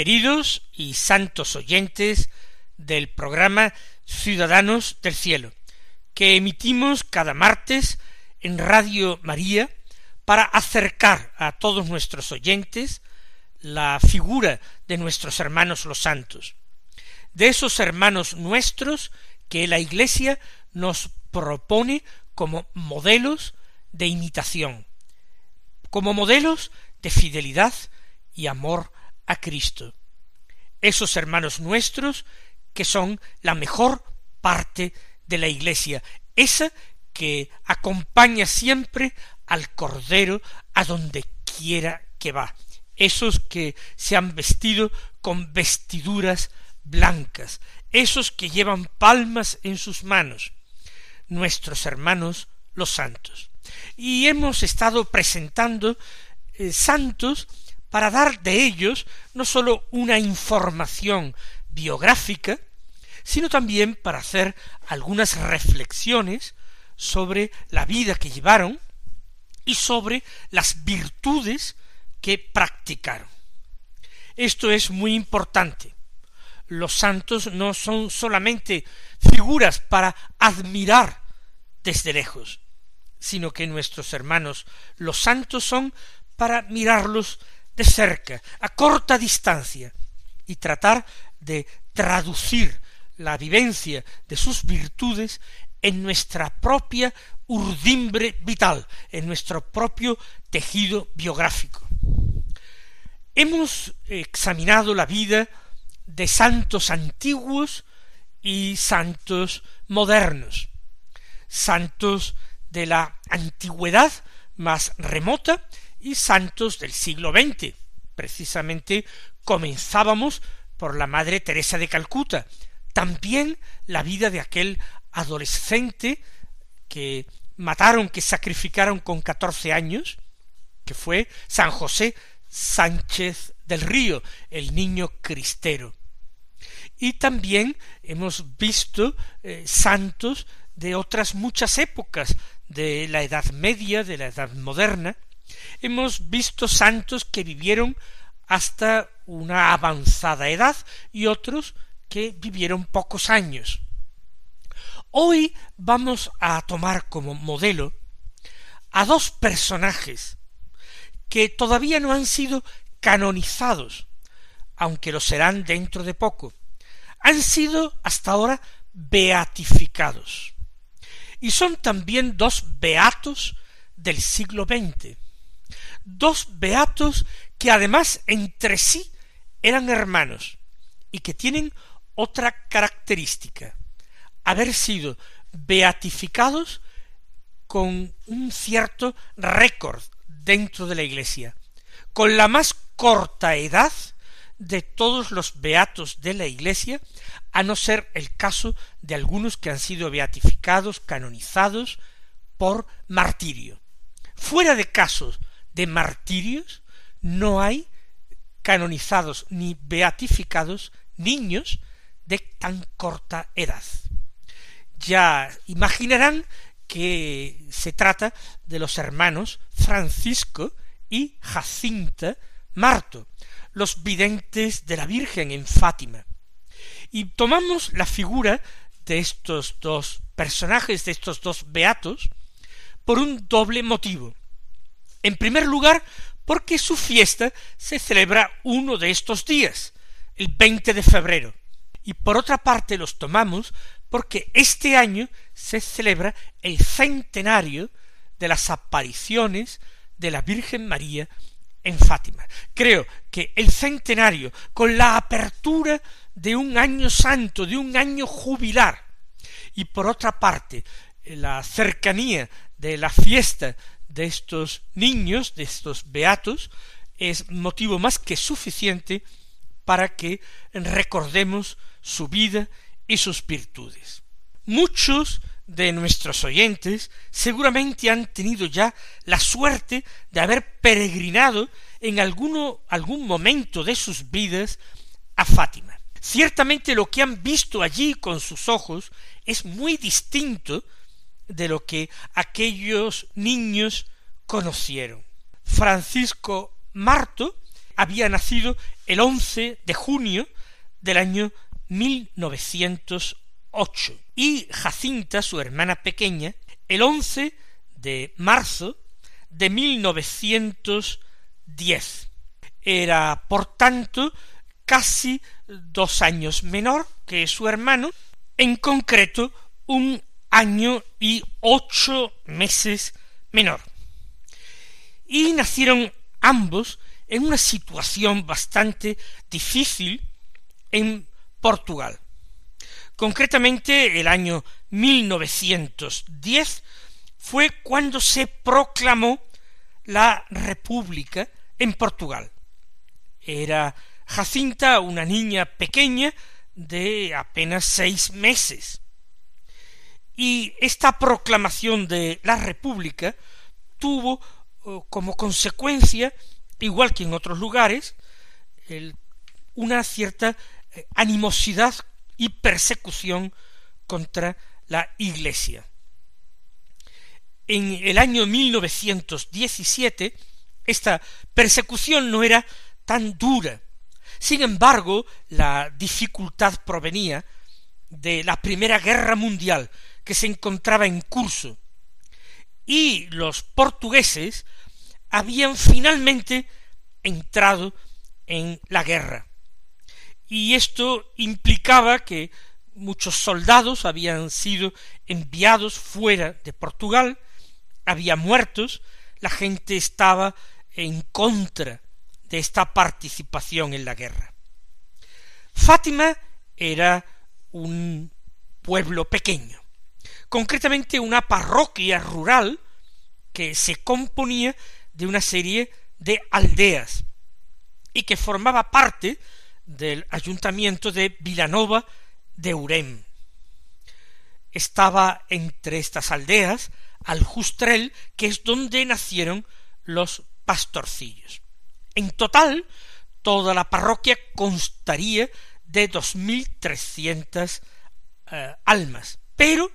Queridos y santos oyentes del programa Ciudadanos del Cielo, que emitimos cada martes en Radio María para acercar a todos nuestros oyentes la figura de nuestros hermanos los santos, de esos hermanos nuestros que la Iglesia nos propone como modelos de imitación, como modelos de fidelidad y amor a Cristo. Esos hermanos nuestros que son la mejor parte de la Iglesia, esa que acompaña siempre al Cordero a donde quiera que va, esos que se han vestido con vestiduras blancas, esos que llevan palmas en sus manos, nuestros hermanos los santos. Y hemos estado presentando eh, santos para dar de ellos no sólo una información biográfica, sino también para hacer algunas reflexiones sobre la vida que llevaron y sobre las virtudes que practicaron. Esto es muy importante. Los santos no son solamente figuras para admirar desde lejos, sino que nuestros hermanos los santos son para mirarlos de cerca, a corta distancia, y tratar de traducir la vivencia de sus virtudes en nuestra propia urdimbre vital, en nuestro propio tejido biográfico. Hemos examinado la vida de santos antiguos y santos modernos, santos de la antigüedad más remota y santos del siglo XX. Precisamente comenzábamos por la Madre Teresa de Calcuta, también la vida de aquel adolescente que mataron, que sacrificaron con catorce años, que fue San José Sánchez del Río, el niño cristero. Y también hemos visto eh, santos de otras muchas épocas, de la Edad Media, de la Edad Moderna, Hemos visto santos que vivieron hasta una avanzada edad y otros que vivieron pocos años. Hoy vamos a tomar como modelo a dos personajes que todavía no han sido canonizados, aunque lo serán dentro de poco. Han sido hasta ahora beatificados. Y son también dos beatos del siglo XX dos beatos que además entre sí eran hermanos y que tienen otra característica, haber sido beatificados con un cierto récord dentro de la Iglesia, con la más corta edad de todos los beatos de la Iglesia, a no ser el caso de algunos que han sido beatificados, canonizados por martirio. Fuera de casos de martirios no hay canonizados ni beatificados niños de tan corta edad. Ya imaginarán que se trata de los hermanos Francisco y Jacinta Marto, los videntes de la Virgen en Fátima. Y tomamos la figura de estos dos personajes, de estos dos beatos, por un doble motivo. En primer lugar, porque su fiesta se celebra uno de estos días, el 20 de febrero. Y por otra parte los tomamos porque este año se celebra el centenario de las apariciones de la Virgen María en Fátima. Creo que el centenario, con la apertura de un año santo, de un año jubilar, y por otra parte, la cercanía de la fiesta de estos niños, de estos beatos, es motivo más que suficiente para que recordemos su vida y sus virtudes. Muchos de nuestros oyentes seguramente han tenido ya la suerte de haber peregrinado en alguno, algún momento de sus vidas a Fátima. Ciertamente lo que han visto allí con sus ojos es muy distinto de lo que aquellos niños conocieron. Francisco Marto había nacido el 11 de junio del año 1908 y Jacinta, su hermana pequeña, el 11 de marzo de 1910. Era, por tanto, casi dos años menor que su hermano, en concreto un año y ocho meses menor. Y nacieron ambos en una situación bastante difícil en Portugal. Concretamente, el año 1910 fue cuando se proclamó la República en Portugal. Era Jacinta una niña pequeña de apenas seis meses. Y esta proclamación de la República tuvo oh, como consecuencia, igual que en otros lugares, una cierta eh, animosidad y persecución contra la Iglesia. En el año 1917 esta persecución no era tan dura. Sin embargo, la dificultad provenía de la Primera Guerra Mundial que se encontraba en curso. Y los portugueses habían finalmente entrado en la guerra. Y esto implicaba que muchos soldados habían sido enviados fuera de Portugal, había muertos, la gente estaba en contra de esta participación en la guerra. Fátima era un pueblo pequeño, concretamente una parroquia rural que se componía de una serie de aldeas y que formaba parte del ayuntamiento de Vilanova de Urem. Estaba entre estas aldeas Aljustrel, que es donde nacieron los pastorcillos. En total, toda la parroquia constaría de dos mil trescientas eh, almas, pero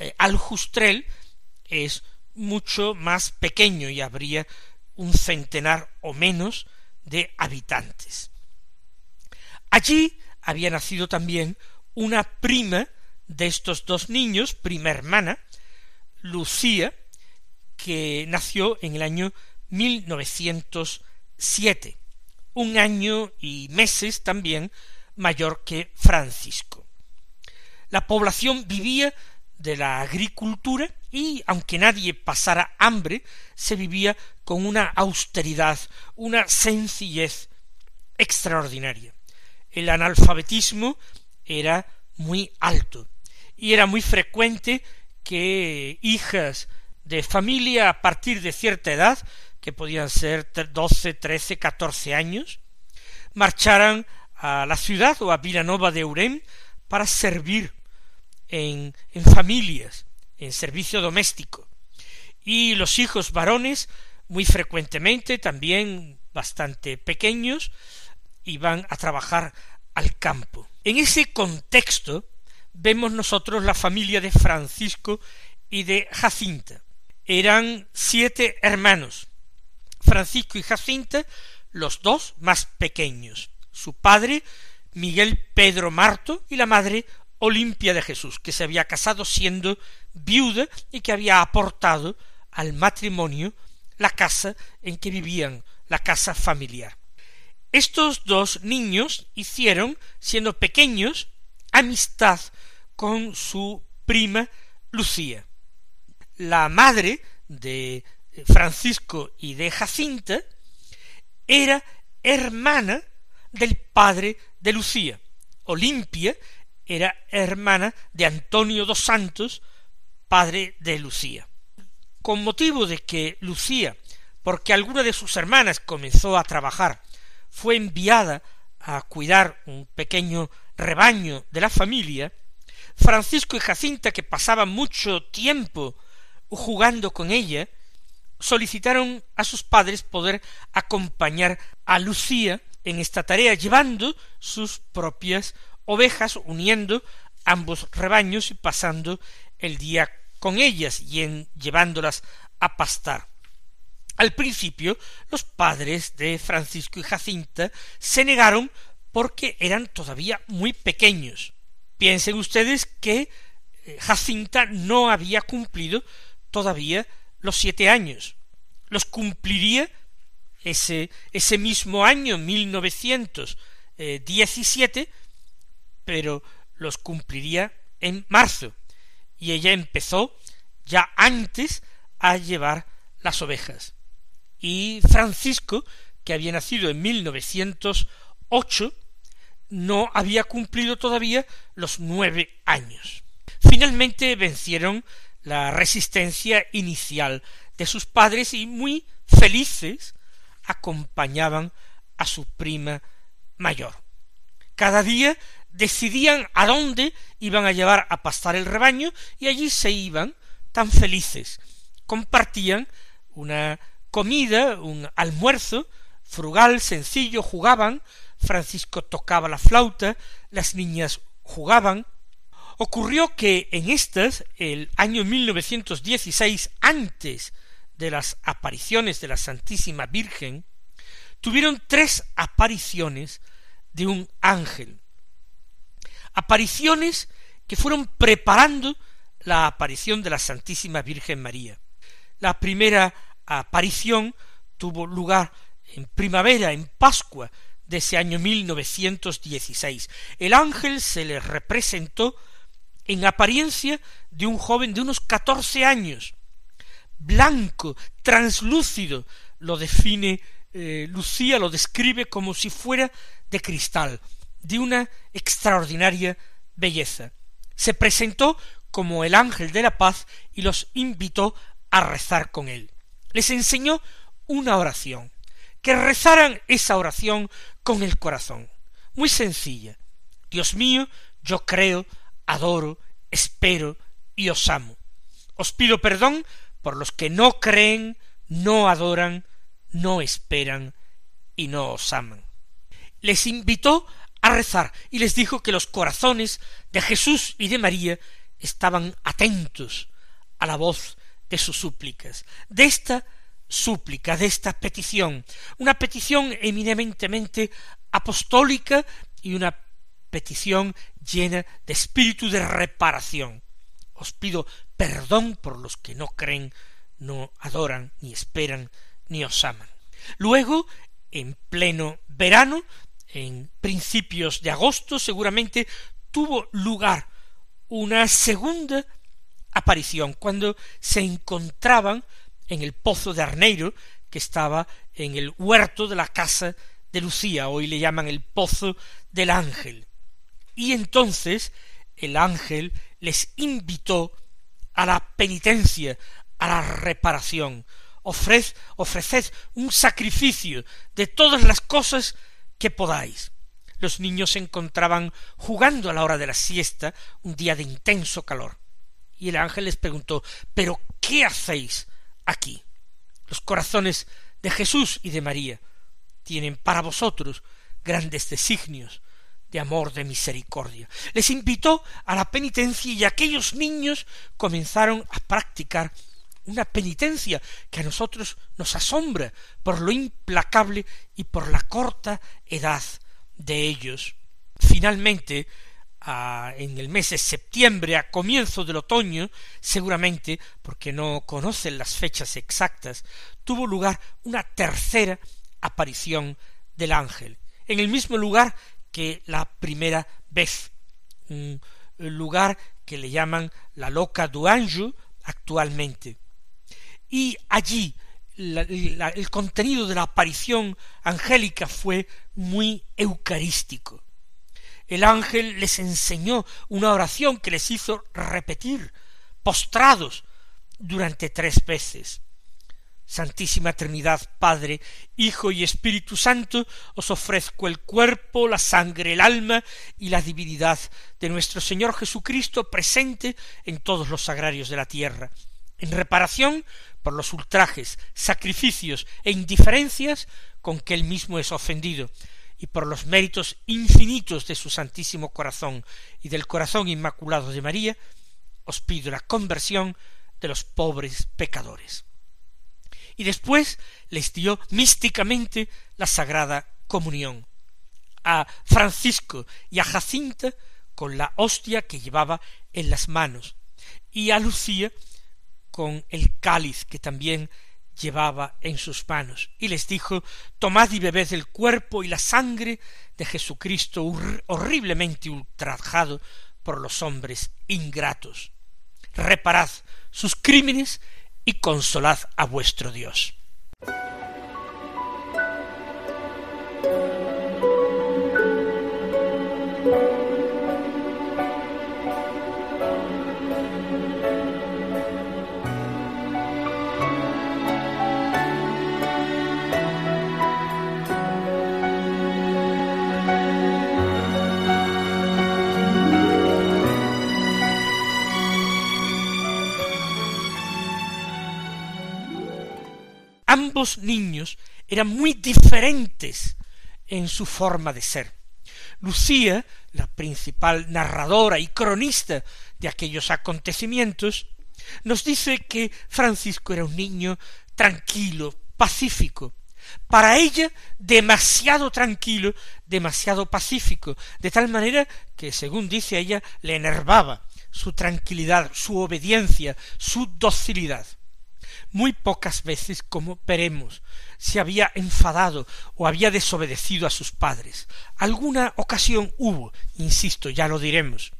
eh, Aljustrel es mucho más pequeño y habría un centenar o menos de habitantes. Allí había nacido también una prima de estos dos niños, prima hermana, Lucía, que nació en el año 1907, un año y meses también mayor que Francisco. La población vivía de la agricultura y, aunque nadie pasara hambre, se vivía con una austeridad, una sencillez extraordinaria. El analfabetismo era muy alto y era muy frecuente que hijas de familia a partir de cierta edad, que podían ser doce, trece, catorce años, marcharan a la ciudad o a Vilanova de Urem para servir en, familias, en servicio doméstico. Y los hijos varones, muy frecuentemente, también bastante pequeños, iban a trabajar al campo. En ese contexto vemos nosotros la familia de Francisco y de Jacinta. Eran siete hermanos, Francisco y Jacinta, los dos más pequeños. Su padre, Miguel Pedro Marto, y la madre, Olimpia de Jesús, que se había casado siendo viuda y que había aportado al matrimonio la casa en que vivían, la casa familiar. Estos dos niños hicieron, siendo pequeños, amistad con su prima Lucía. La madre de Francisco y de Jacinta, era hermana del padre de Lucía. Olimpia era hermana de Antonio dos Santos, padre de Lucía. Con motivo de que Lucía, porque alguna de sus hermanas comenzó a trabajar, fue enviada a cuidar un pequeño rebaño de la familia, Francisco y Jacinta, que pasaban mucho tiempo jugando con ella, solicitaron a sus padres poder acompañar a Lucía en esta tarea, llevando sus propias ovejas, uniendo ambos rebaños y pasando el día con ellas y en llevándolas a pastar. Al principio, los padres de Francisco y Jacinta se negaron porque eran todavía muy pequeños. Piensen ustedes que eh, Jacinta no había cumplido todavía los siete años. Los cumpliría ese, ese mismo año, 1917, pero los cumpliría en marzo. Y ella empezó ya antes a llevar las ovejas. Y Francisco, que había nacido en 1908, no había cumplido todavía los nueve años. Finalmente vencieron la resistencia inicial de sus padres y muy felices acompañaban a su prima mayor. Cada día decidían a dónde iban a llevar a pastar el rebaño y allí se iban tan felices. Compartían una comida, un almuerzo frugal, sencillo, jugaban, Francisco tocaba la flauta, las niñas jugaban. Ocurrió que en estas, el año 1916, antes de las apariciones de la Santísima Virgen, tuvieron tres apariciones de un ángel. Apariciones que fueron preparando la aparición de la Santísima Virgen María. La primera aparición tuvo lugar en primavera, en Pascua, de ese año 1916. El ángel se le representó en apariencia de un joven de unos catorce años, blanco, translúcido, lo define eh, Lucía, lo describe como si fuera de cristal, de una extraordinaria belleza. Se presentó como el ángel de la paz y los invitó a rezar con él. Les enseñó una oración, que rezaran esa oración con el corazón. Muy sencilla. Dios mío, yo creo, adoro, espero y os amo. Os pido perdón por los que no creen, no adoran, no esperan y no os aman. Les invitó a rezar y les dijo que los corazones de Jesús y de María estaban atentos a la voz de sus súplicas. De esta súplica, de esta petición, una petición eminentemente apostólica y una petición llena de espíritu de reparación. Os pido perdón por los que no creen, no adoran, ni esperan, ni os aman. Luego, en pleno verano, en principios de agosto, seguramente tuvo lugar una segunda aparición, cuando se encontraban en el pozo de Arneiro, que estaba en el huerto de la casa de Lucía, hoy le llaman el pozo del ángel. Y entonces el ángel les invitó a la penitencia, a la reparación. Ofrez, ofreced un sacrificio de todas las cosas podáis. Los niños se encontraban jugando a la hora de la siesta, un día de intenso calor. Y el ángel les preguntó ¿Pero qué hacéis aquí. Los corazones de Jesús y de María tienen para vosotros grandes designios de amor, de misericordia. Les invitó a la penitencia y aquellos niños comenzaron a practicar una penitencia que a nosotros nos asombra por lo implacable y por la corta edad de ellos. Finalmente, en el mes de septiembre, a comienzo del otoño, seguramente, porque no conocen las fechas exactas, tuvo lugar una tercera aparición del ángel, en el mismo lugar que la primera vez, un lugar que le llaman la Loca du Anjou actualmente. Y allí el contenido de la aparición angélica fue muy eucarístico. El ángel les enseñó una oración que les hizo repetir, postrados, durante tres veces. Santísima Trinidad, Padre, Hijo y Espíritu Santo, os ofrezco el cuerpo, la sangre, el alma y la divinidad de nuestro Señor Jesucristo presente en todos los sagrarios de la tierra, en reparación por los ultrajes, sacrificios e indiferencias con que él mismo es ofendido, y por los méritos infinitos de su Santísimo Corazón y del Corazón Inmaculado de María, os pido la conversión de los pobres pecadores. Y después les dio místicamente la Sagrada Comunión a Francisco y a Jacinta con la hostia que llevaba en las manos, y a Lucía con el cáliz que también llevaba en sus manos, y les dijo Tomad y bebed el cuerpo y la sangre de Jesucristo horriblemente ultrajado por los hombres ingratos. Reparad sus crímenes y consolad a vuestro Dios. Ambos niños eran muy diferentes en su forma de ser. Lucía, la principal narradora y cronista de aquellos acontecimientos, nos dice que Francisco era un niño tranquilo, pacífico, para ella demasiado tranquilo, demasiado pacífico, de tal manera que, según dice ella, le enervaba su tranquilidad, su obediencia, su docilidad muy pocas veces como veremos se había enfadado o había desobedecido a sus padres. Alguna ocasión hubo, insisto, ya lo diremos.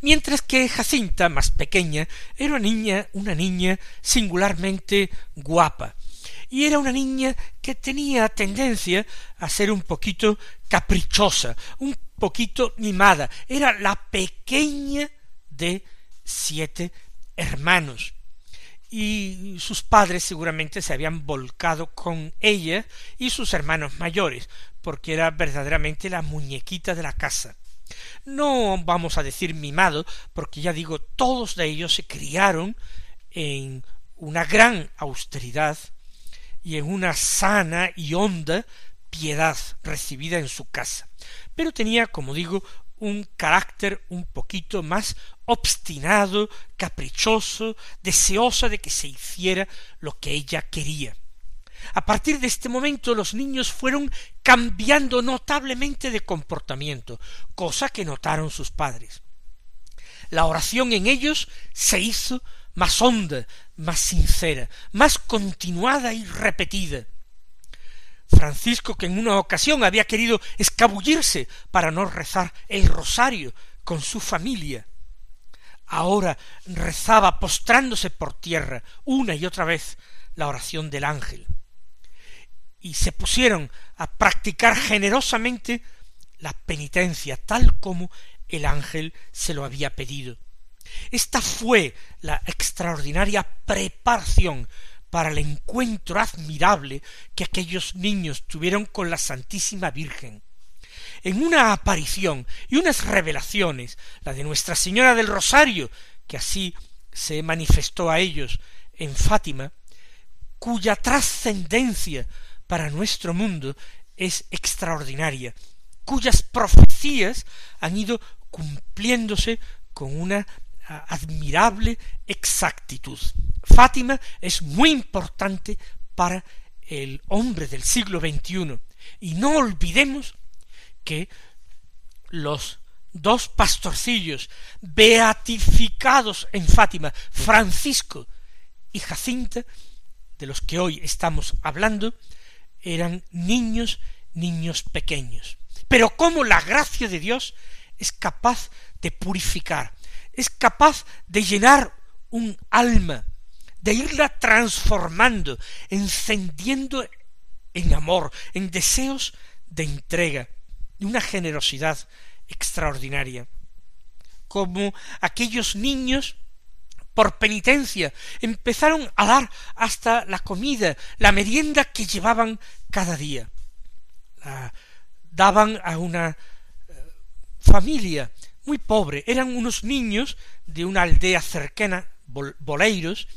Mientras que Jacinta, más pequeña, era una niña, una niña singularmente guapa, y era una niña que tenía tendencia a ser un poquito caprichosa, un poquito mimada, era la pequeña de siete hermanos y sus padres seguramente se habían volcado con ella y sus hermanos mayores, porque era verdaderamente la muñequita de la casa. No vamos a decir mimado, porque ya digo, todos de ellos se criaron en una gran austeridad y en una sana y honda piedad recibida en su casa. Pero tenía, como digo, un carácter un poquito más obstinado, caprichoso, deseosa de que se hiciera lo que ella quería. A partir de este momento los niños fueron cambiando notablemente de comportamiento, cosa que notaron sus padres. La oración en ellos se hizo más honda, más sincera, más continuada y repetida. Francisco, que en una ocasión había querido escabullirse para no rezar el rosario con su familia, ahora rezaba postrándose por tierra una y otra vez la oración del ángel. Y se pusieron a practicar generosamente la penitencia tal como el ángel se lo había pedido. Esta fue la extraordinaria preparación para el encuentro admirable que aquellos niños tuvieron con la Santísima Virgen. En una aparición y unas revelaciones, la de Nuestra Señora del Rosario, que así se manifestó a ellos en Fátima, cuya trascendencia para nuestro mundo es extraordinaria, cuyas profecías han ido cumpliéndose con una admirable exactitud. Fátima es muy importante para el hombre del siglo XXI y no olvidemos que los dos pastorcillos beatificados en Fátima, Francisco y Jacinta, de los que hoy estamos hablando, eran niños, niños pequeños. Pero cómo la gracia de Dios es capaz de purificar, es capaz de llenar un alma de irla transformando, encendiendo en amor, en deseos de entrega, de una generosidad extraordinaria, como aquellos niños por penitencia empezaron a dar hasta la comida, la merienda que llevaban cada día. La daban a una eh, familia muy pobre, eran unos niños de una aldea cercana, boleiros,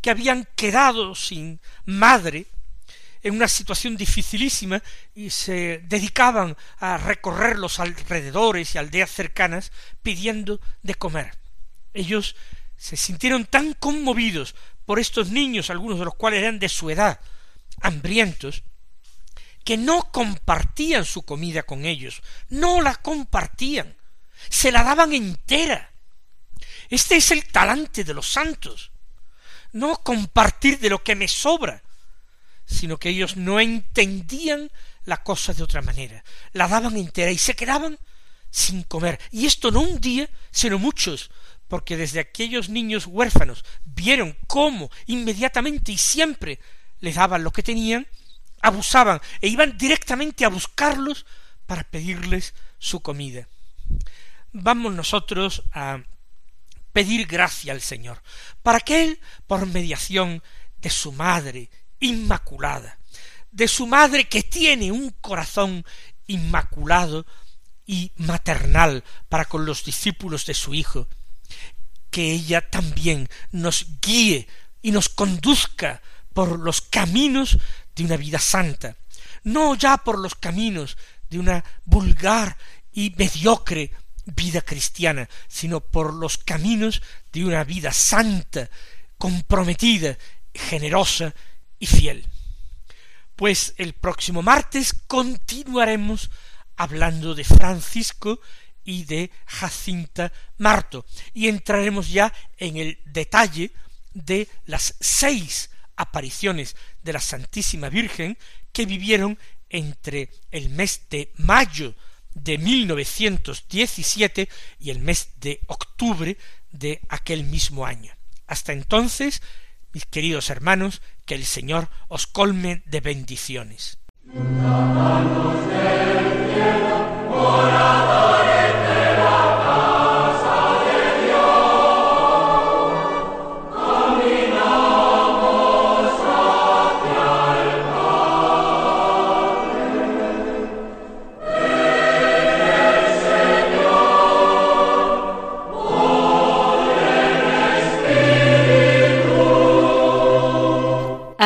que habían quedado sin madre en una situación dificilísima y se dedicaban a recorrer los alrededores y aldeas cercanas pidiendo de comer. Ellos se sintieron tan conmovidos por estos niños, algunos de los cuales eran de su edad, hambrientos, que no compartían su comida con ellos, no la compartían, se la daban entera. Este es el talante de los santos, no compartir de lo que me sobra, sino que ellos no entendían la cosa de otra manera, la daban entera y se quedaban sin comer. Y esto no un día, sino muchos, porque desde aquellos niños huérfanos vieron cómo inmediatamente y siempre les daban lo que tenían, abusaban e iban directamente a buscarlos para pedirles su comida. Vamos nosotros a pedir gracia al Señor, para que Él, por mediación de su Madre Inmaculada, de su Madre que tiene un corazón inmaculado y maternal para con los discípulos de su Hijo, que ella también nos guíe y nos conduzca por los caminos de una vida santa, no ya por los caminos de una vulgar y mediocre vida cristiana, sino por los caminos de una vida santa, comprometida, generosa y fiel. Pues el próximo martes continuaremos hablando de Francisco y de Jacinta Marto y entraremos ya en el detalle de las seis apariciones de la Santísima Virgen que vivieron entre el mes de mayo de 1917 y el mes de octubre de aquel mismo año. Hasta entonces, mis queridos hermanos, que el Señor os colme de bendiciones.